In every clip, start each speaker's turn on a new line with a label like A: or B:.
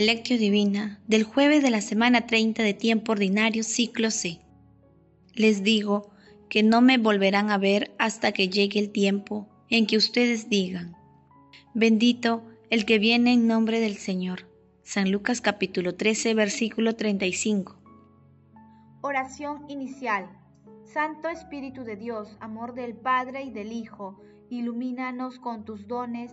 A: Lectio Divina del jueves de la semana 30 de tiempo ordinario ciclo C. Les digo que no me volverán a ver hasta que llegue el tiempo en que ustedes digan, bendito el que viene en nombre del Señor. San Lucas capítulo 13 versículo 35.
B: Oración inicial. Santo Espíritu de Dios, amor del Padre y del Hijo, ilumínanos con tus dones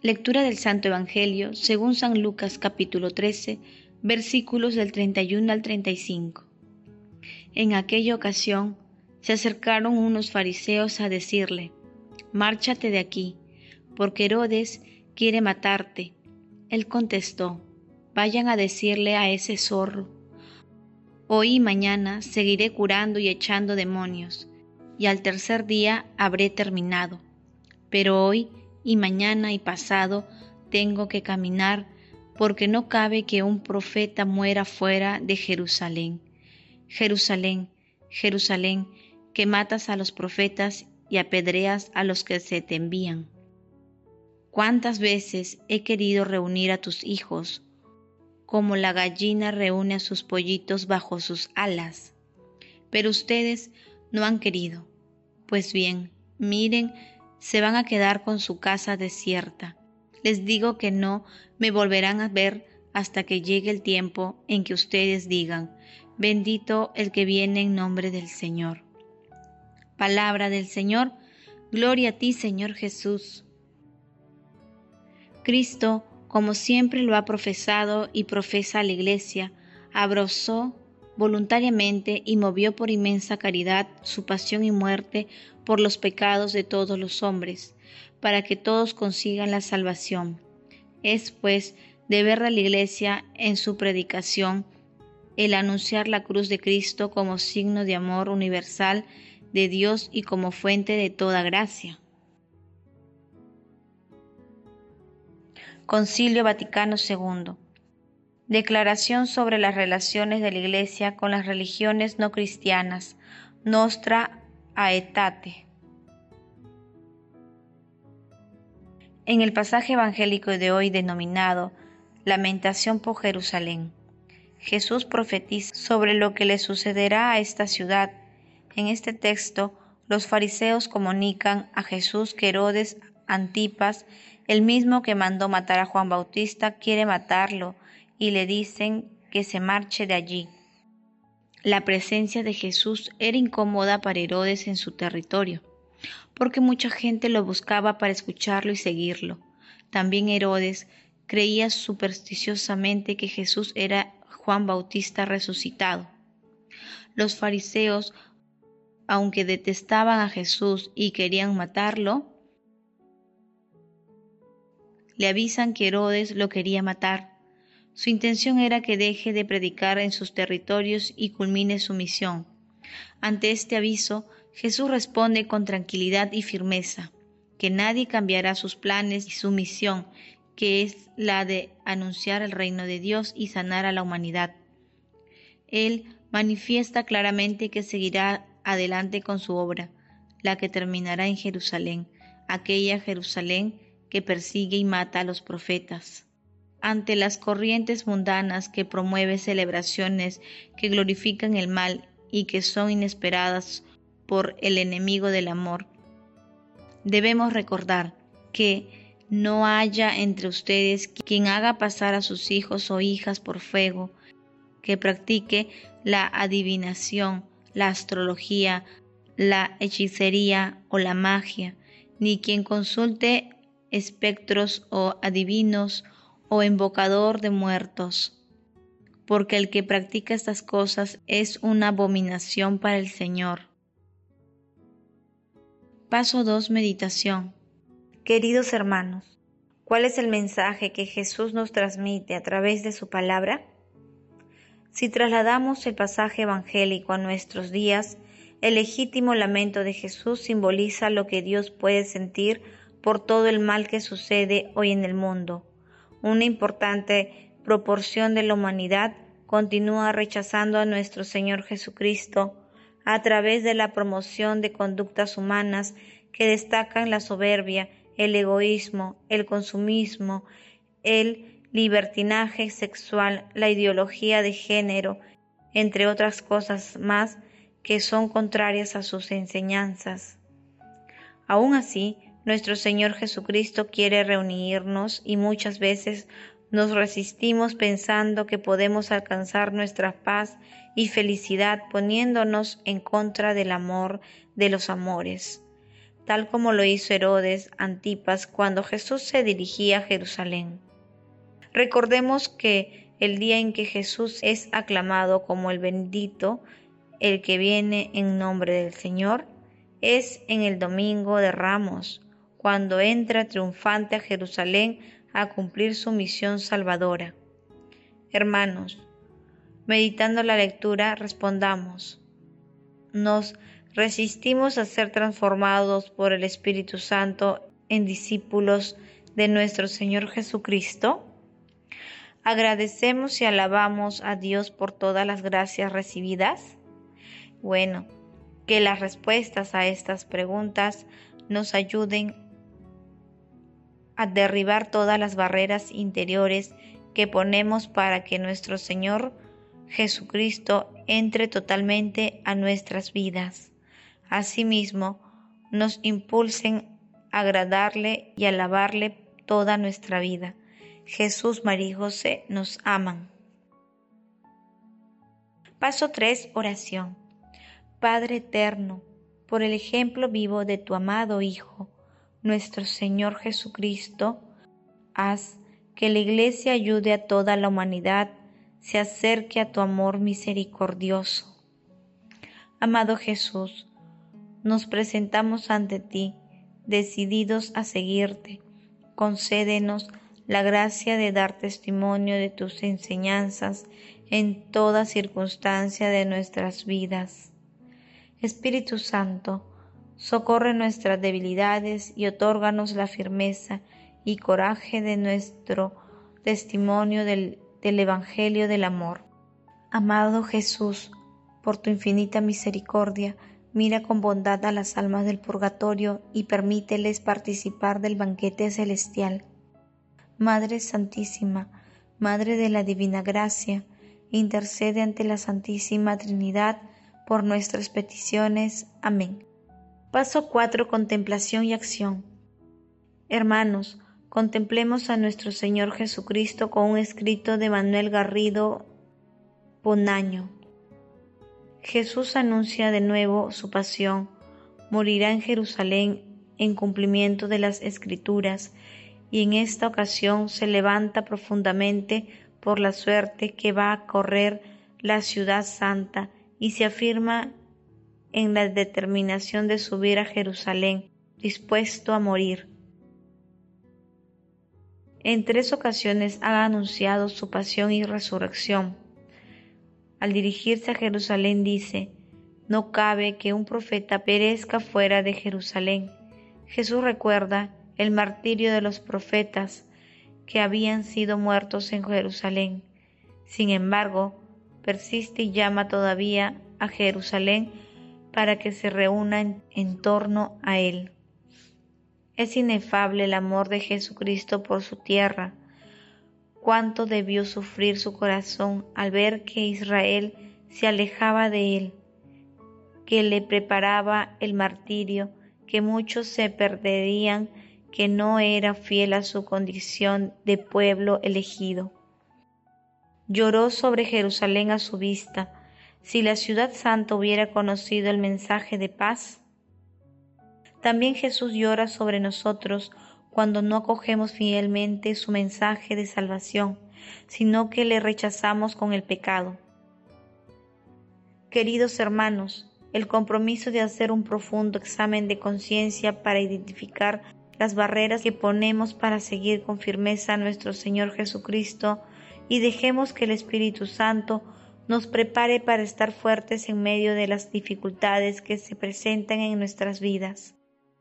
A: Lectura del Santo Evangelio según San Lucas capítulo 13, versículos del 31 al 35. En aquella ocasión se acercaron unos fariseos a decirle, Márchate de aquí, porque Herodes quiere matarte. Él contestó, Vayan a decirle a ese zorro, Hoy y mañana seguiré curando y echando demonios, y al tercer día habré terminado. Pero hoy y mañana y pasado tengo que caminar porque no cabe que un profeta muera fuera de Jerusalén. Jerusalén, Jerusalén, que matas a los profetas y apedreas a los que se te envían. ¿Cuántas veces he querido reunir a tus hijos, como la gallina reúne a sus pollitos bajo sus alas? Pero ustedes no han querido. Pues bien, miren se van a quedar con su casa desierta. Les digo que no me volverán a ver hasta que llegue el tiempo en que ustedes digan, bendito el que viene en nombre del Señor. Palabra del Señor, gloria a ti Señor Jesús. Cristo, como siempre lo ha profesado y profesa la Iglesia, abrazó voluntariamente y movió por inmensa caridad su pasión y muerte por los pecados de todos los hombres, para que todos consigan la salvación. Es, pues, deber de la Iglesia en su predicación el anunciar la cruz de Cristo como signo de amor universal de Dios y como fuente de toda gracia. Concilio Vaticano II Declaración sobre las relaciones de la Iglesia con las religiones no cristianas. Nostra Aetate. En el pasaje evangélico de hoy denominado Lamentación por Jerusalén, Jesús profetiza sobre lo que le sucederá a esta ciudad. En este texto, los fariseos comunican a Jesús que Herodes Antipas, el mismo que mandó matar a Juan Bautista, quiere matarlo y le dicen que se marche de allí. La presencia de Jesús era incómoda para Herodes en su territorio, porque mucha gente lo buscaba para escucharlo y seguirlo. También Herodes creía supersticiosamente que Jesús era Juan Bautista resucitado. Los fariseos, aunque detestaban a Jesús y querían matarlo, le avisan que Herodes lo quería matar su intención era que deje de predicar en sus territorios y culmine su misión. Ante este aviso, Jesús responde con tranquilidad y firmeza, que nadie cambiará sus planes y su misión, que es la de anunciar el reino de Dios y sanar a la humanidad. Él manifiesta claramente que seguirá adelante con su obra, la que terminará en Jerusalén, aquella Jerusalén que persigue y mata a los profetas ante las corrientes mundanas que promueve celebraciones que glorifican el mal y que son inesperadas por el enemigo del amor. Debemos recordar que no haya entre ustedes quien haga pasar a sus hijos o hijas por fuego, que practique la adivinación, la astrología, la hechicería o la magia, ni quien consulte espectros o adivinos o invocador de muertos, porque el que practica estas cosas es una abominación para el Señor. Paso 2. Meditación. Queridos hermanos, ¿cuál es el mensaje que Jesús nos transmite a través de su palabra? Si trasladamos el pasaje evangélico a nuestros días, el legítimo lamento de Jesús simboliza lo que Dios puede sentir por todo el mal que sucede hoy en el mundo. Una importante proporción de la humanidad continúa rechazando a nuestro Señor Jesucristo a través de la promoción de conductas humanas que destacan la soberbia, el egoísmo, el consumismo, el libertinaje sexual, la ideología de género, entre otras cosas más que son contrarias a sus enseñanzas. Aún así, nuestro Señor Jesucristo quiere reunirnos y muchas veces nos resistimos pensando que podemos alcanzar nuestra paz y felicidad poniéndonos en contra del amor de los amores, tal como lo hizo Herodes Antipas cuando Jesús se dirigía a Jerusalén. Recordemos que el día en que Jesús es aclamado como el bendito, el que viene en nombre del Señor, es en el domingo de Ramos, cuando entra triunfante a Jerusalén a cumplir su misión salvadora. Hermanos, meditando la lectura, respondamos. ¿Nos resistimos a ser transformados por el Espíritu Santo en discípulos de nuestro Señor Jesucristo? ¿Agradecemos y alabamos a Dios por todas las gracias recibidas? Bueno, que las respuestas a estas preguntas nos ayuden a derribar todas las barreras interiores que ponemos para que nuestro Señor Jesucristo entre totalmente a nuestras vidas. Asimismo, nos impulsen a agradarle y alabarle toda nuestra vida. Jesús, María y José nos aman. Paso 3. Oración. Padre eterno, por el ejemplo vivo de tu amado Hijo, nuestro Señor Jesucristo, haz que la Iglesia ayude a toda la humanidad, se acerque a tu amor misericordioso. Amado Jesús, nos presentamos ante ti, decididos a seguirte. Concédenos la gracia de dar testimonio de tus enseñanzas en toda circunstancia de nuestras vidas. Espíritu Santo, socorre nuestras debilidades y otórganos la firmeza y coraje de nuestro testimonio del, del Evangelio del Amor. Amado Jesús, por tu infinita misericordia, mira con bondad a las almas del purgatorio y permíteles participar del banquete celestial. Madre Santísima, Madre de la Divina Gracia, intercede ante la Santísima Trinidad por nuestras peticiones. Amén. Paso 4. Contemplación y acción. Hermanos, contemplemos a nuestro Señor Jesucristo con un escrito de Manuel Garrido Ponaño. Jesús anuncia de nuevo su pasión, morirá en Jerusalén en cumplimiento de las Escrituras, y en esta ocasión se levanta profundamente por la suerte que va a correr la ciudad santa y se afirma en la determinación de subir a Jerusalén, dispuesto a morir. En tres ocasiones ha anunciado su pasión y resurrección. Al dirigirse a Jerusalén dice, no cabe que un profeta perezca fuera de Jerusalén. Jesús recuerda el martirio de los profetas que habían sido muertos en Jerusalén. Sin embargo, persiste y llama todavía a Jerusalén para que se reúnan en torno a él. Es inefable el amor de Jesucristo por su tierra. Cuánto debió sufrir su corazón al ver que Israel se alejaba de él, que le preparaba el martirio, que muchos se perderían, que no era fiel a su condición de pueblo elegido lloró sobre Jerusalén a su vista, si la ciudad santa hubiera conocido el mensaje de paz. También Jesús llora sobre nosotros cuando no acogemos fielmente su mensaje de salvación, sino que le rechazamos con el pecado. Queridos hermanos, el compromiso de hacer un profundo examen de conciencia para identificar las barreras que ponemos para seguir con firmeza a nuestro Señor Jesucristo y dejemos que el Espíritu Santo nos prepare para estar fuertes en medio de las dificultades que se presentan en nuestras vidas.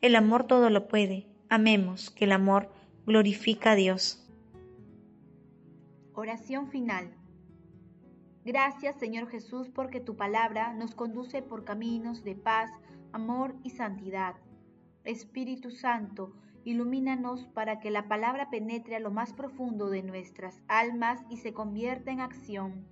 A: El amor todo lo puede. Amemos que el amor glorifica a Dios.
B: Oración final. Gracias Señor Jesús porque tu palabra nos conduce por caminos de paz, amor y santidad. Espíritu Santo, ilumínanos para que la palabra penetre a lo más profundo de nuestras almas y se convierta en acción.